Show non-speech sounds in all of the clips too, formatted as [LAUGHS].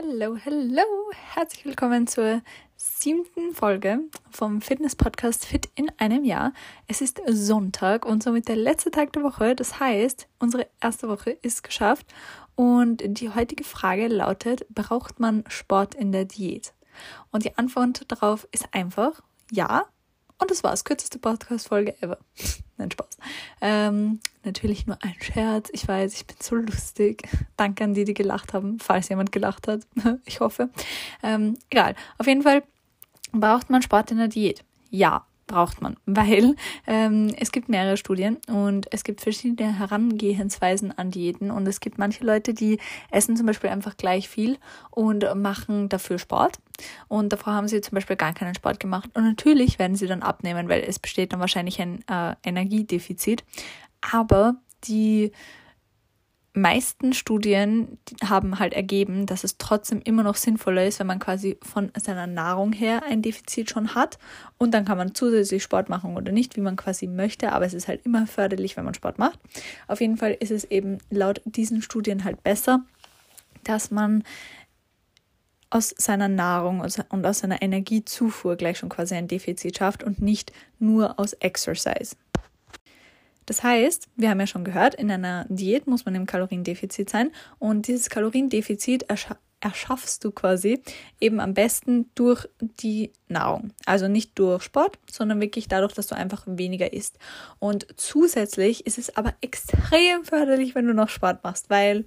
Hallo, hallo, herzlich willkommen zur siebten Folge vom Fitness-Podcast Fit in einem Jahr. Es ist Sonntag und somit der letzte Tag der Woche. Das heißt, unsere erste Woche ist geschafft und die heutige Frage lautet, braucht man Sport in der Diät? Und die Antwort darauf ist einfach ja. Und das war's. Kürzeste Podcast-Folge ever. [LAUGHS] Nein, Spaß. Ähm, natürlich nur ein Scherz. Ich weiß, ich bin so lustig. Danke an die, die gelacht haben, falls jemand gelacht hat. [LAUGHS] ich hoffe. Ähm, egal. Auf jeden Fall braucht man Sport in der Diät. Ja, braucht man, [LAUGHS] weil ähm, es gibt mehrere Studien und es gibt verschiedene Herangehensweisen an Diäten und es gibt manche Leute, die essen zum Beispiel einfach gleich viel und machen dafür Sport und davor haben sie zum Beispiel gar keinen Sport gemacht und natürlich werden sie dann abnehmen, weil es besteht dann wahrscheinlich ein äh, Energiedefizit, aber die meisten Studien haben halt ergeben, dass es trotzdem immer noch sinnvoller ist, wenn man quasi von seiner Nahrung her ein Defizit schon hat und dann kann man zusätzlich Sport machen oder nicht, wie man quasi möchte, aber es ist halt immer förderlich, wenn man Sport macht. Auf jeden Fall ist es eben laut diesen Studien halt besser, dass man aus seiner Nahrung und aus seiner Energiezufuhr gleich schon quasi ein Defizit schafft und nicht nur aus Exercise. Das heißt, wir haben ja schon gehört, in einer Diät muss man im Kaloriendefizit sein und dieses Kaloriendefizit erscha erschaffst du quasi eben am besten durch die Nahrung. Also nicht durch Sport, sondern wirklich dadurch, dass du einfach weniger isst. Und zusätzlich ist es aber extrem förderlich, wenn du noch Sport machst, weil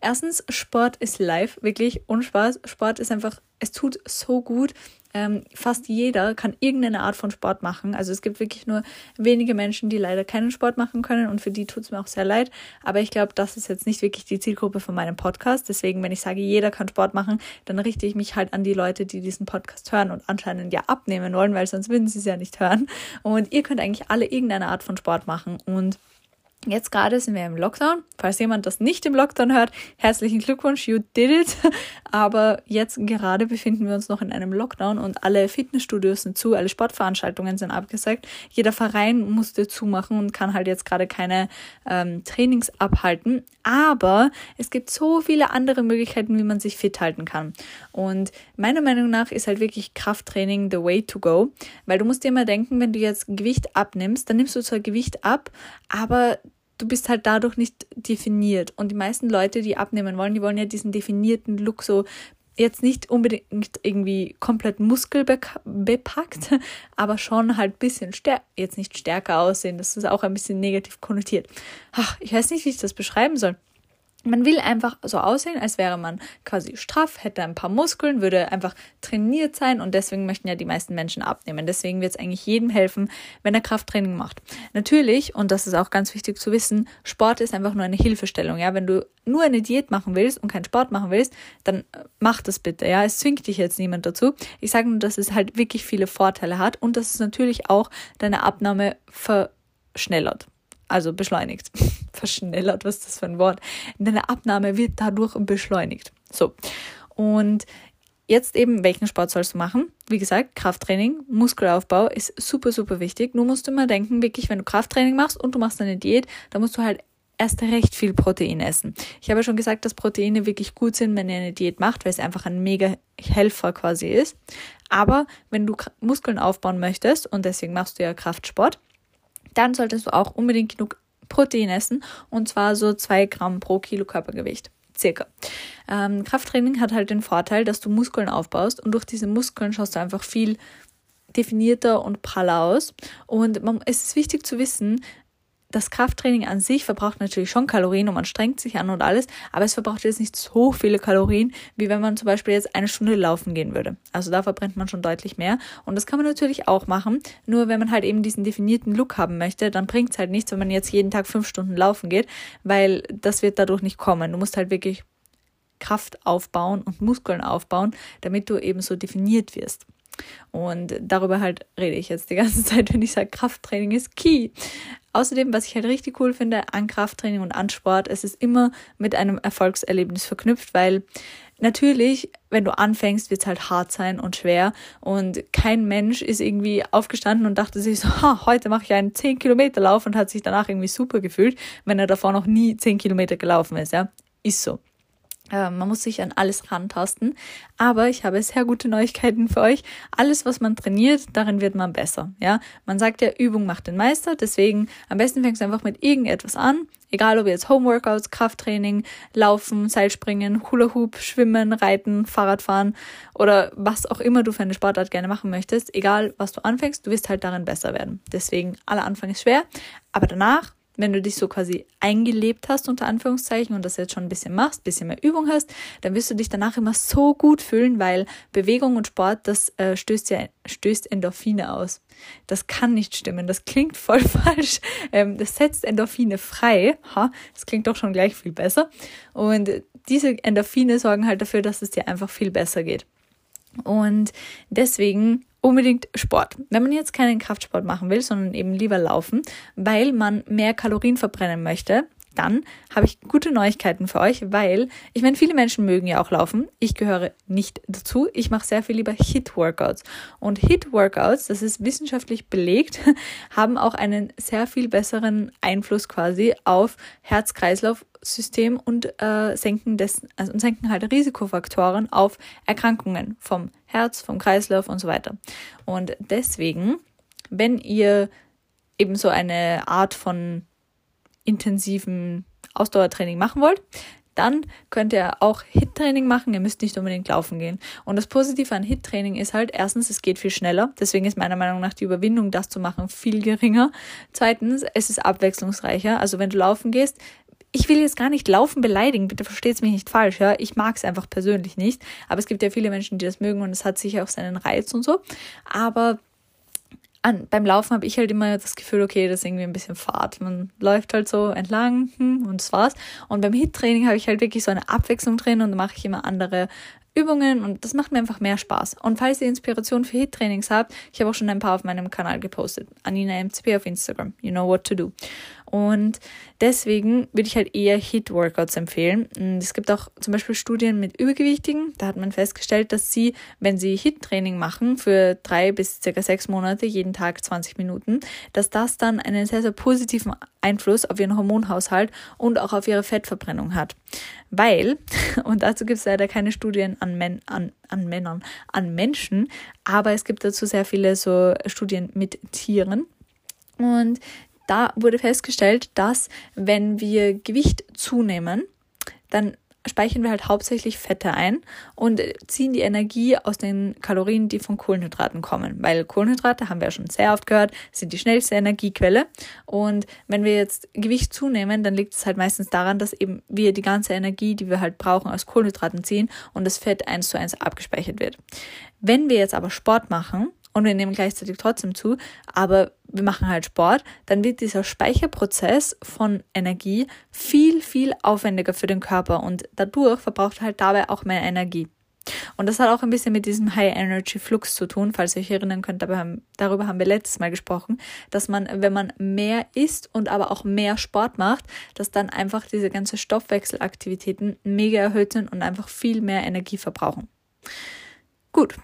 erstens Sport ist live, wirklich Unspaß. Sport ist einfach, es tut so gut. Ähm, fast jeder kann irgendeine Art von Sport machen. Also es gibt wirklich nur wenige Menschen, die leider keinen Sport machen können und für die tut es mir auch sehr leid. Aber ich glaube, das ist jetzt nicht wirklich die Zielgruppe von meinem Podcast. Deswegen, wenn ich sage, jeder kann Sport machen, dann richte ich mich halt an die Leute, die diesen Podcast hören und anscheinend ja abnehmen wollen, weil sonst würden sie es ja nicht hören. Und ihr könnt eigentlich alle irgendeine Art von Sport machen und Jetzt gerade sind wir im Lockdown. Falls jemand das nicht im Lockdown hört, herzlichen Glückwunsch, you did it. [LAUGHS] Aber jetzt gerade befinden wir uns noch in einem Lockdown und alle Fitnessstudios sind zu, alle Sportveranstaltungen sind abgesagt. Jeder Verein musste zumachen und kann halt jetzt gerade keine ähm, Trainings abhalten. Aber es gibt so viele andere Möglichkeiten, wie man sich fit halten kann. Und meiner Meinung nach ist halt wirklich Krafttraining the way to go. Weil du musst dir immer denken, wenn du jetzt Gewicht abnimmst, dann nimmst du zwar Gewicht ab, aber du bist halt dadurch nicht definiert. Und die meisten Leute, die abnehmen wollen, die wollen ja diesen definierten Look so jetzt nicht unbedingt irgendwie komplett muskelbepackt, [LAUGHS] aber schon halt bisschen stärker, jetzt nicht stärker aussehen. Das ist auch ein bisschen negativ konnotiert. Ach, ich weiß nicht, wie ich das beschreiben soll. Man will einfach so aussehen, als wäre man quasi straff, hätte ein paar Muskeln, würde einfach trainiert sein und deswegen möchten ja die meisten Menschen abnehmen. Deswegen wird es eigentlich jedem helfen, wenn er Krafttraining macht. Natürlich, und das ist auch ganz wichtig zu wissen, Sport ist einfach nur eine Hilfestellung. Ja, wenn du nur eine Diät machen willst und keinen Sport machen willst, dann äh, mach das bitte. Ja, es zwingt dich jetzt niemand dazu. Ich sage nur, dass es halt wirklich viele Vorteile hat und dass es natürlich auch deine Abnahme verschnellert also beschleunigt. [LAUGHS] Verschnellert, was ist das für ein Wort? Deine Abnahme wird dadurch beschleunigt. So. Und jetzt eben, welchen Sport sollst du machen? Wie gesagt, Krafttraining, Muskelaufbau ist super, super wichtig. Nur musst du immer denken, wirklich, wenn du Krafttraining machst und du machst eine Diät, dann musst du halt erst recht viel Protein essen. Ich habe ja schon gesagt, dass Proteine wirklich gut sind, wenn ihr eine Diät macht, weil es einfach ein mega Helfer quasi ist. Aber wenn du Muskeln aufbauen möchtest und deswegen machst du ja Kraftsport, dann solltest du auch unbedingt genug Protein essen und zwar so zwei Gramm pro Kilo Körpergewicht. Circa. Ähm, Krafttraining hat halt den Vorteil, dass du Muskeln aufbaust und durch diese Muskeln schaust du einfach viel definierter und praller aus. Und man, es ist wichtig zu wissen, das Krafttraining an sich verbraucht natürlich schon Kalorien und man strengt sich an und alles, aber es verbraucht jetzt nicht so viele Kalorien, wie wenn man zum Beispiel jetzt eine Stunde laufen gehen würde. Also da verbrennt man schon deutlich mehr und das kann man natürlich auch machen, nur wenn man halt eben diesen definierten Look haben möchte, dann bringt es halt nichts, wenn man jetzt jeden Tag fünf Stunden laufen geht, weil das wird dadurch nicht kommen. Du musst halt wirklich Kraft aufbauen und Muskeln aufbauen, damit du eben so definiert wirst. Und darüber halt rede ich jetzt die ganze [LAUGHS] Zeit, wenn ich sage, Krafttraining ist key. Außerdem, was ich halt richtig cool finde an Krafttraining und an Sport, es ist immer mit einem Erfolgserlebnis verknüpft, weil natürlich, wenn du anfängst, wird es halt hart sein und schwer und kein Mensch ist irgendwie aufgestanden und dachte sich so, [LAUGHS] ha, heute mache ich einen 10 Kilometer Lauf und hat sich danach irgendwie super gefühlt, wenn er davor noch nie 10 Kilometer gelaufen ist, ja. Ist so. Äh, man muss sich an alles rantasten. Aber ich habe sehr gute Neuigkeiten für euch. Alles, was man trainiert, darin wird man besser. Ja, man sagt ja, Übung macht den Meister. Deswegen am besten fängst du einfach mit irgendetwas an. Egal ob jetzt Homeworkouts, Krafttraining, Laufen, Seilspringen, Hula Hoop, Schwimmen, Reiten, Fahrradfahren oder was auch immer du für eine Sportart gerne machen möchtest. Egal was du anfängst, du wirst halt darin besser werden. Deswegen, aller Anfang ist schwer. Aber danach wenn du dich so quasi eingelebt hast, unter Anführungszeichen, und das jetzt schon ein bisschen machst, ein bisschen mehr Übung hast, dann wirst du dich danach immer so gut fühlen, weil Bewegung und Sport, das äh, stößt ja, stößt Endorphine aus. Das kann nicht stimmen, das klingt voll [LAUGHS] falsch. Ähm, das setzt Endorphine frei. Ha, das klingt doch schon gleich viel besser. Und diese Endorphine sorgen halt dafür, dass es dir einfach viel besser geht. Und deswegen unbedingt Sport. Wenn man jetzt keinen Kraftsport machen will, sondern eben lieber laufen, weil man mehr Kalorien verbrennen möchte, dann habe ich gute Neuigkeiten für euch, weil ich meine, viele Menschen mögen ja auch laufen. Ich gehöre nicht dazu. Ich mache sehr viel lieber Hit-Workouts. Und Hit-Workouts, das ist wissenschaftlich belegt, [LAUGHS] haben auch einen sehr viel besseren Einfluss quasi auf Herz-Kreislauf-System und äh, senken des, also senken halt Risikofaktoren auf Erkrankungen vom Herz, vom Kreislauf und so weiter. Und deswegen, wenn ihr eben so eine Art von intensiven Ausdauertraining machen wollt, dann könnt ihr auch HIT-Training machen. Ihr müsst nicht unbedingt laufen gehen. Und das Positive an HIT-Training ist halt, erstens, es geht viel schneller. Deswegen ist meiner Meinung nach die Überwindung, das zu machen, viel geringer. Zweitens, es ist abwechslungsreicher. Also wenn du laufen gehst, ich will jetzt gar nicht Laufen beleidigen, bitte versteht es mich nicht falsch, ja. Ich mag es einfach persönlich nicht. Aber es gibt ja viele Menschen, die das mögen und es hat sicher auch seinen Reiz und so. Aber an, beim Laufen habe ich halt immer das Gefühl, okay, das ist irgendwie ein bisschen Fahrt. Man läuft halt so entlang hm, und das war's. Und beim Hit-Training habe ich halt wirklich so eine Abwechslung drin und mache ich immer andere Übungen und das macht mir einfach mehr Spaß. Und falls ihr Inspiration für Hit-Trainings habt, ich habe auch schon ein paar auf meinem Kanal gepostet. Anina MCP auf Instagram. You know what to do. Und deswegen würde ich halt eher Hit-Workouts empfehlen. Und es gibt auch zum Beispiel Studien mit Übergewichtigen. Da hat man festgestellt, dass sie, wenn sie Hit-Training machen für drei bis circa sechs Monate, jeden Tag 20 Minuten, dass das dann einen sehr, sehr positiven Einfluss auf ihren Hormonhaushalt und auch auf ihre Fettverbrennung hat. Weil, [LAUGHS] und dazu gibt es leider keine Studien an, Men an, an Männern, an Menschen, aber es gibt dazu sehr viele so Studien mit Tieren. Und da wurde festgestellt, dass wenn wir Gewicht zunehmen, dann speichern wir halt hauptsächlich Fette ein und ziehen die Energie aus den Kalorien, die von Kohlenhydraten kommen. Weil Kohlenhydrate, haben wir ja schon sehr oft gehört, sind die schnellste Energiequelle. Und wenn wir jetzt Gewicht zunehmen, dann liegt es halt meistens daran, dass eben wir die ganze Energie, die wir halt brauchen, aus Kohlenhydraten ziehen und das Fett eins zu eins abgespeichert wird. Wenn wir jetzt aber Sport machen, und wir nehmen gleichzeitig trotzdem zu, aber wir machen halt Sport, dann wird dieser Speicherprozess von Energie viel, viel aufwendiger für den Körper und dadurch verbraucht halt dabei auch mehr Energie. Und das hat auch ein bisschen mit diesem High Energy Flux zu tun, falls ihr euch erinnern könnt, darüber haben wir letztes Mal gesprochen, dass man, wenn man mehr isst und aber auch mehr Sport macht, dass dann einfach diese ganze Stoffwechselaktivitäten mega erhöht sind und einfach viel mehr Energie verbrauchen. Gut,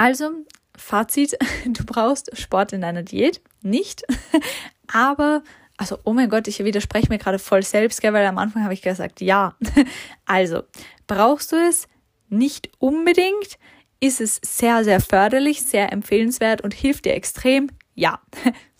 also, Fazit, [LAUGHS] du brauchst Sport in deiner Diät nicht, [LAUGHS] aber also, oh mein Gott, ich widerspreche mir gerade voll selbst, gell, weil am Anfang habe ich gesagt, ja. [LAUGHS] Also, brauchst du es nicht unbedingt? Ist es sehr, sehr förderlich, sehr empfehlenswert und hilft dir extrem? Ja.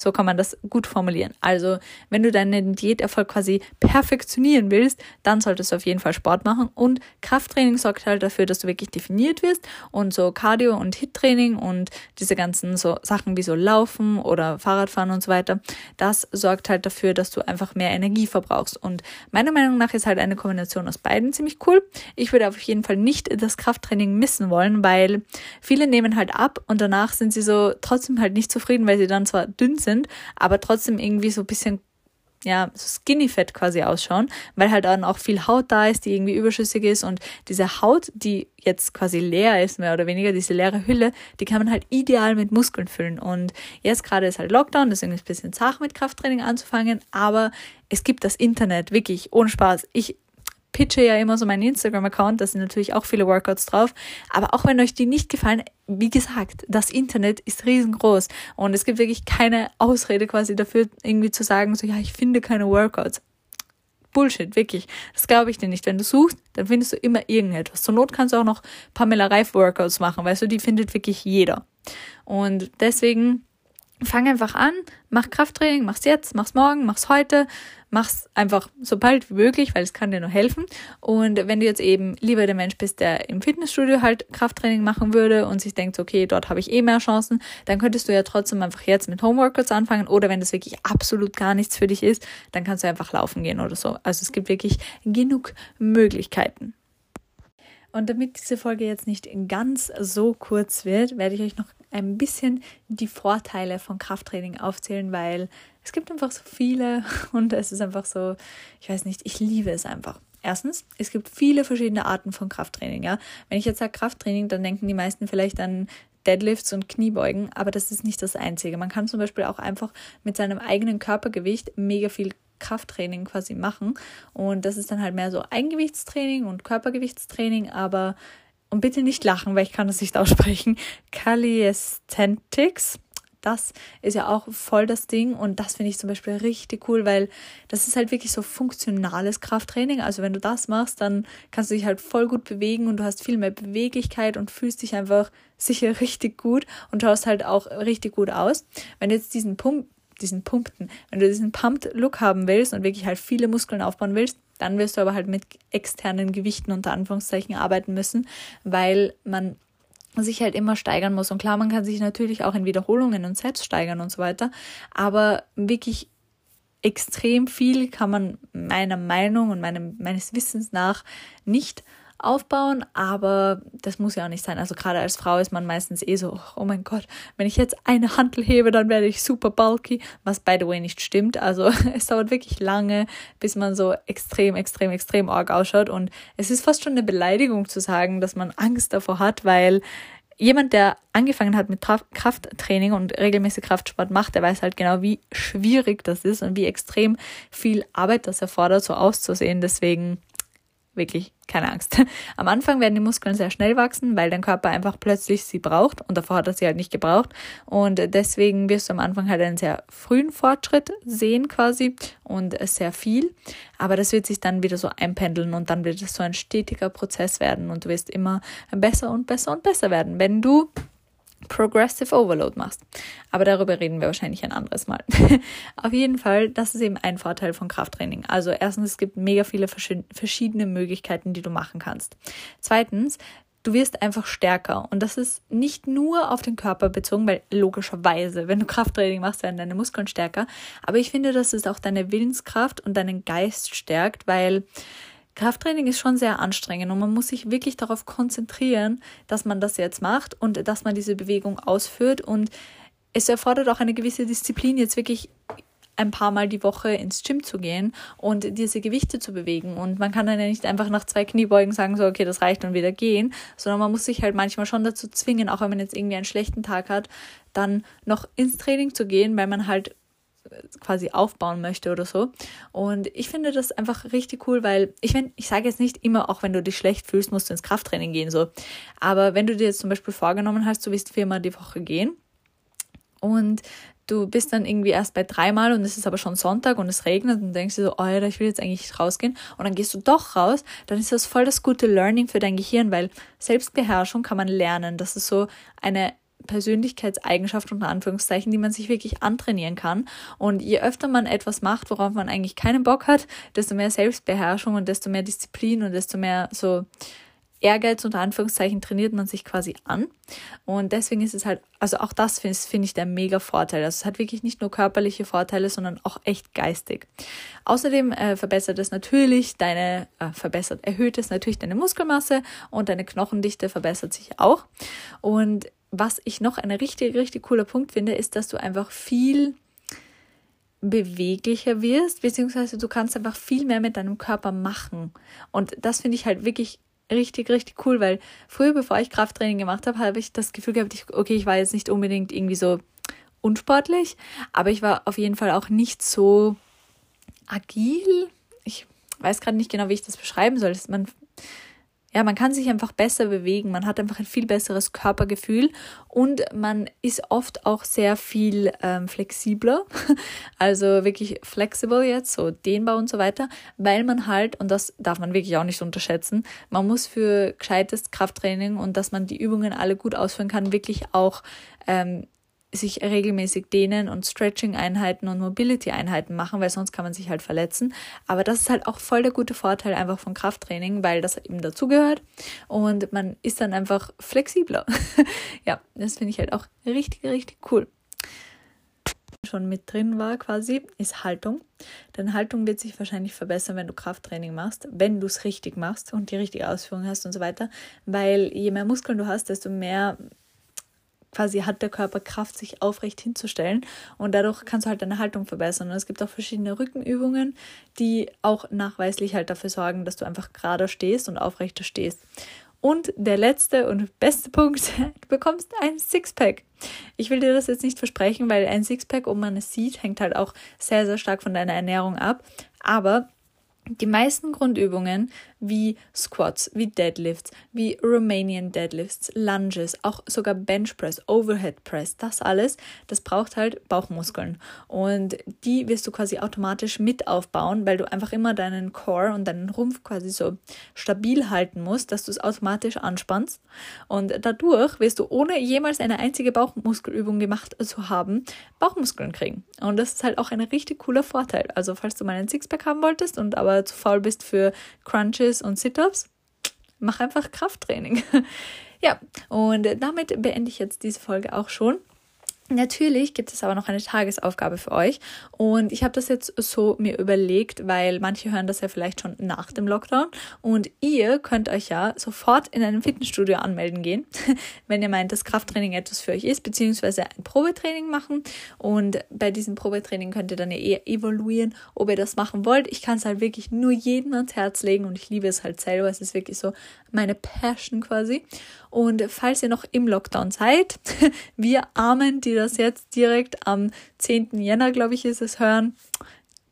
So kann man das gut formulieren. Also, wenn du deinen Diäterfolg quasi perfektionieren willst, dann solltest du auf jeden Fall Sport machen. Und Krafttraining sorgt halt dafür, dass du wirklich definiert wirst. Und so Cardio- und Hit-Training und diese ganzen so Sachen wie so Laufen oder Fahrradfahren und so weiter, das sorgt halt dafür, dass du einfach mehr Energie verbrauchst. Und meiner Meinung nach ist halt eine Kombination aus beiden ziemlich cool. Ich würde auf jeden Fall nicht das Krafttraining missen wollen, weil viele nehmen halt ab und danach sind sie so trotzdem halt nicht zufrieden, weil sie dann zwar dünn sind, sind, aber trotzdem irgendwie so ein bisschen ja, so skinny fett quasi ausschauen, weil halt dann auch viel Haut da ist, die irgendwie überschüssig ist und diese Haut, die jetzt quasi leer ist, mehr oder weniger, diese leere Hülle, die kann man halt ideal mit Muskeln füllen und jetzt gerade ist halt Lockdown, deswegen ist ein bisschen zart mit Krafttraining anzufangen, aber es gibt das Internet, wirklich, ohne Spaß. Ich pitche ja immer so meinen Instagram-Account, da sind natürlich auch viele Workouts drauf. Aber auch wenn euch die nicht gefallen, wie gesagt, das Internet ist riesengroß und es gibt wirklich keine Ausrede quasi dafür, irgendwie zu sagen, so ja, ich finde keine Workouts. Bullshit, wirklich. Das glaube ich dir nicht. Wenn du suchst, dann findest du immer irgendetwas. Zur Not kannst du auch noch Pamela Reif Workouts machen, weißt du, die findet wirklich jeder. Und deswegen fang einfach an, mach Krafttraining, mach's jetzt, mach's morgen, mach's heute, mach's einfach so bald wie möglich, weil es kann dir nur helfen. Und wenn du jetzt eben lieber der Mensch bist, der im Fitnessstudio halt Krafttraining machen würde und sich denkt, okay, dort habe ich eh mehr Chancen, dann könntest du ja trotzdem einfach jetzt mit Homeworkouts anfangen oder wenn das wirklich absolut gar nichts für dich ist, dann kannst du einfach laufen gehen oder so. Also es gibt wirklich genug Möglichkeiten. Und damit diese Folge jetzt nicht ganz so kurz wird, werde ich euch noch ein bisschen die Vorteile von Krafttraining aufzählen, weil es gibt einfach so viele [LAUGHS] und es ist einfach so, ich weiß nicht, ich liebe es einfach. Erstens, es gibt viele verschiedene Arten von Krafttraining. Ja? Wenn ich jetzt sage Krafttraining, dann denken die meisten vielleicht an Deadlifts und Kniebeugen, aber das ist nicht das Einzige. Man kann zum Beispiel auch einfach mit seinem eigenen Körpergewicht mega viel Krafttraining quasi machen. Und das ist dann halt mehr so Eigengewichtstraining und Körpergewichtstraining, aber und bitte nicht lachen, weil ich kann das nicht [LAUGHS] aussprechen. Calisthenics. Das ist ja auch voll das Ding und das finde ich zum Beispiel richtig cool, weil das ist halt wirklich so funktionales Krafttraining. Also wenn du das machst, dann kannst du dich halt voll gut bewegen und du hast viel mehr Beweglichkeit und fühlst dich einfach sicher [LAUGHS] richtig gut und schaust halt auch richtig gut aus. Wenn du jetzt diesen Punkt diesen Pumpen. Wenn du diesen Pumped Look haben willst und wirklich halt viele Muskeln aufbauen willst, dann wirst du aber halt mit externen Gewichten unter Anführungszeichen arbeiten müssen, weil man sich halt immer steigern muss. Und klar, man kann sich natürlich auch in Wiederholungen und Sets steigern und so weiter, aber wirklich extrem viel kann man meiner Meinung und meinem, meines Wissens nach nicht aufbauen, aber das muss ja auch nicht sein. Also gerade als Frau ist man meistens eh so, oh mein Gott, wenn ich jetzt eine Handel hebe, dann werde ich super bulky, was by the way nicht stimmt. Also [LAUGHS] es dauert wirklich lange, bis man so extrem, extrem, extrem arg ausschaut und es ist fast schon eine Beleidigung zu sagen, dass man Angst davor hat, weil jemand, der angefangen hat mit Krafttraining und regelmäßig Kraftsport macht, der weiß halt genau, wie schwierig das ist und wie extrem viel Arbeit das erfordert, so auszusehen. Deswegen wirklich keine Angst. [LAUGHS] Am Anfang werden die Muskeln sehr schnell wachsen, weil dein Körper einfach plötzlich sie braucht und davor hat er sie halt nicht gebraucht. Und deswegen wirst du am Anfang halt einen sehr frühen Fortschritt sehen quasi und sehr viel. Aber das wird sich dann wieder so einpendeln und dann wird es so ein stetiger Prozess werden und du wirst immer besser und besser und besser werden, wenn du Progressive Overload machst. Aber darüber reden wir wahrscheinlich ein anderes Mal. [LAUGHS] Auf jeden Fall, das ist eben ein Vorteil von Krafttraining. Also erstens, es gibt mega viele verschiedene Möglichkeiten, die du machen kannst. Zweitens, du wirst einfach stärker. Und das ist nicht nur auf den Körper bezogen, weil logischerweise, wenn du Krafttraining machst, werden deine Muskeln stärker. Aber ich finde, dass es auch deine Willenskraft und deinen Geist stärkt, weil Krafttraining ist schon sehr anstrengend und man muss sich wirklich darauf konzentrieren, dass man das jetzt macht und dass man diese Bewegung ausführt. Und es erfordert auch eine gewisse Disziplin, jetzt wirklich ein paar Mal die Woche ins Gym zu gehen und diese Gewichte zu bewegen. Und man kann dann ja nicht einfach nach zwei Kniebeugen sagen, so, okay, das reicht und wieder gehen, sondern man muss sich halt manchmal schon dazu zwingen, auch wenn man jetzt irgendwie einen schlechten Tag hat, dann noch ins Training zu gehen, weil man halt quasi aufbauen möchte oder so. Und ich finde das einfach richtig cool, weil ich meine, ich sage jetzt nicht immer, auch wenn du dich schlecht fühlst, musst du ins Krafttraining gehen, so. Aber wenn du dir jetzt zum Beispiel vorgenommen hast, du willst viermal die Woche gehen und du bist dann irgendwie erst bei dreimal und es ist aber schon Sonntag und es regnet und denkst dir so, Alter, ich will jetzt eigentlich rausgehen und dann gehst du doch raus, dann ist das voll das gute Learning für dein Gehirn, weil Selbstbeherrschung kann man lernen. Das ist so eine Persönlichkeitseigenschaft unter Anführungszeichen, die man sich wirklich antrainieren kann. Und je öfter man etwas macht, worauf man eigentlich keinen Bock hat, desto mehr Selbstbeherrschung und desto mehr Disziplin und desto mehr so Ehrgeiz unter Anführungszeichen trainiert man sich quasi an. Und deswegen ist es halt, also auch das finde find ich der mega Vorteil. Also es hat wirklich nicht nur körperliche Vorteile, sondern auch echt geistig. Außerdem äh, verbessert es natürlich deine, äh, verbessert, erhöht es natürlich deine Muskelmasse und deine Knochendichte verbessert sich auch. Und was ich noch ein richtig, richtig cooler Punkt finde, ist, dass du einfach viel beweglicher wirst, beziehungsweise du kannst einfach viel mehr mit deinem Körper machen. Und das finde ich halt wirklich richtig, richtig cool, weil früher, bevor ich Krafttraining gemacht habe, habe ich das Gefühl gehabt, ich, okay, ich war jetzt nicht unbedingt irgendwie so unsportlich, aber ich war auf jeden Fall auch nicht so agil. Ich weiß gerade nicht genau, wie ich das beschreiben soll. Man ja, man kann sich einfach besser bewegen, man hat einfach ein viel besseres Körpergefühl und man ist oft auch sehr viel ähm, flexibler, [LAUGHS] also wirklich flexibel jetzt, so dehnbar und so weiter, weil man halt, und das darf man wirklich auch nicht unterschätzen, man muss für gescheites Krafttraining und dass man die Übungen alle gut ausführen kann, wirklich auch ähm, sich regelmäßig dehnen und Stretching-Einheiten und Mobility-Einheiten machen, weil sonst kann man sich halt verletzen. Aber das ist halt auch voll der gute Vorteil einfach von Krafttraining, weil das eben dazugehört und man ist dann einfach flexibler. [LAUGHS] ja, das finde ich halt auch richtig, richtig cool. Schon mit drin war quasi, ist Haltung. Deine Haltung wird sich wahrscheinlich verbessern, wenn du Krafttraining machst, wenn du es richtig machst und die richtige Ausführung hast und so weiter. Weil je mehr Muskeln du hast, desto mehr quasi hat der Körper Kraft, sich aufrecht hinzustellen und dadurch kannst du halt deine Haltung verbessern. Und es gibt auch verschiedene Rückenübungen, die auch nachweislich halt dafür sorgen, dass du einfach gerader stehst und aufrechter stehst. Und der letzte und beste [LAUGHS] Punkt, du bekommst ein Sixpack. Ich will dir das jetzt nicht versprechen, weil ein Sixpack, ob man es sieht, hängt halt auch sehr, sehr stark von deiner Ernährung ab. Aber die meisten Grundübungen wie Squats, wie Deadlifts, wie Romanian Deadlifts, Lunges, auch sogar Bench Press, Overhead Press, das alles, das braucht halt Bauchmuskeln. Und die wirst du quasi automatisch mit aufbauen, weil du einfach immer deinen Core und deinen Rumpf quasi so stabil halten musst, dass du es automatisch anspannst. Und dadurch wirst du ohne jemals eine einzige Bauchmuskelübung gemacht zu haben, Bauchmuskeln kriegen. Und das ist halt auch ein richtig cooler Vorteil. Also falls du mal einen Sixpack haben wolltest und aber zu faul bist für Crunches, Crunches und Sit-ups. Mach einfach Krafttraining. [LAUGHS] ja, und damit beende ich jetzt diese Folge auch schon. Natürlich gibt es aber noch eine Tagesaufgabe für euch. Und ich habe das jetzt so mir überlegt, weil manche hören das ja vielleicht schon nach dem Lockdown. Und ihr könnt euch ja sofort in einem Fitnessstudio anmelden gehen, [LAUGHS] wenn ihr meint, dass Krafttraining etwas für euch ist, beziehungsweise ein Probetraining machen. Und bei diesem Probetraining könnt ihr dann ja eher evaluieren, ob ihr das machen wollt. Ich kann es halt wirklich nur jedem ans Herz legen und ich liebe es halt selber, es ist wirklich so meine Passion quasi und falls ihr noch im Lockdown seid, [LAUGHS] wir Armen, die das jetzt direkt am 10. Jänner, glaube ich, ist es, hören,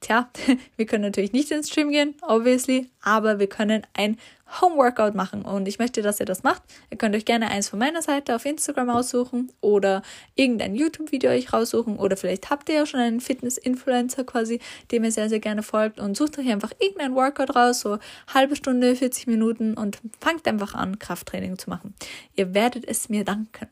tja, [LAUGHS] wir können natürlich nicht ins Stream gehen, obviously, aber wir können ein Homeworkout machen und ich möchte, dass ihr das macht. Ihr könnt euch gerne eins von meiner Seite auf Instagram aussuchen oder irgendein YouTube-Video euch raussuchen oder vielleicht habt ihr ja schon einen Fitness-Influencer quasi, dem ihr sehr, sehr gerne folgt und sucht euch einfach irgendein Workout raus, so halbe Stunde, 40 Minuten und fangt einfach an, Krafttraining zu machen. Ihr werdet es mir danken.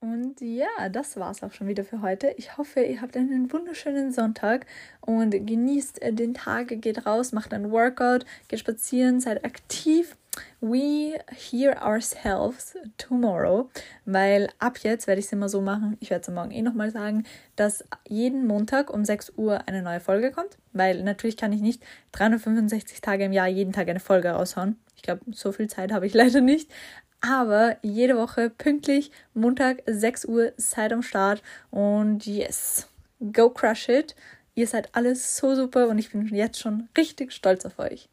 Und ja, das war's auch schon wieder für heute. Ich hoffe, ihr habt einen wunderschönen Sonntag und genießt äh, den Tag, geht raus, macht ein Workout, geht spazieren, seid aktiv. We hear ourselves tomorrow, weil ab jetzt werde ich es immer so machen, ich werde es morgen eh nochmal sagen, dass jeden Montag um 6 Uhr eine neue Folge kommt, weil natürlich kann ich nicht 365 Tage im Jahr jeden Tag eine Folge raushauen. Ich glaube, so viel Zeit habe ich [LAUGHS] leider nicht. Aber jede Woche pünktlich, Montag 6 Uhr, seid am Start und yes, go crush it. Ihr seid alles so super und ich bin jetzt schon richtig stolz auf euch.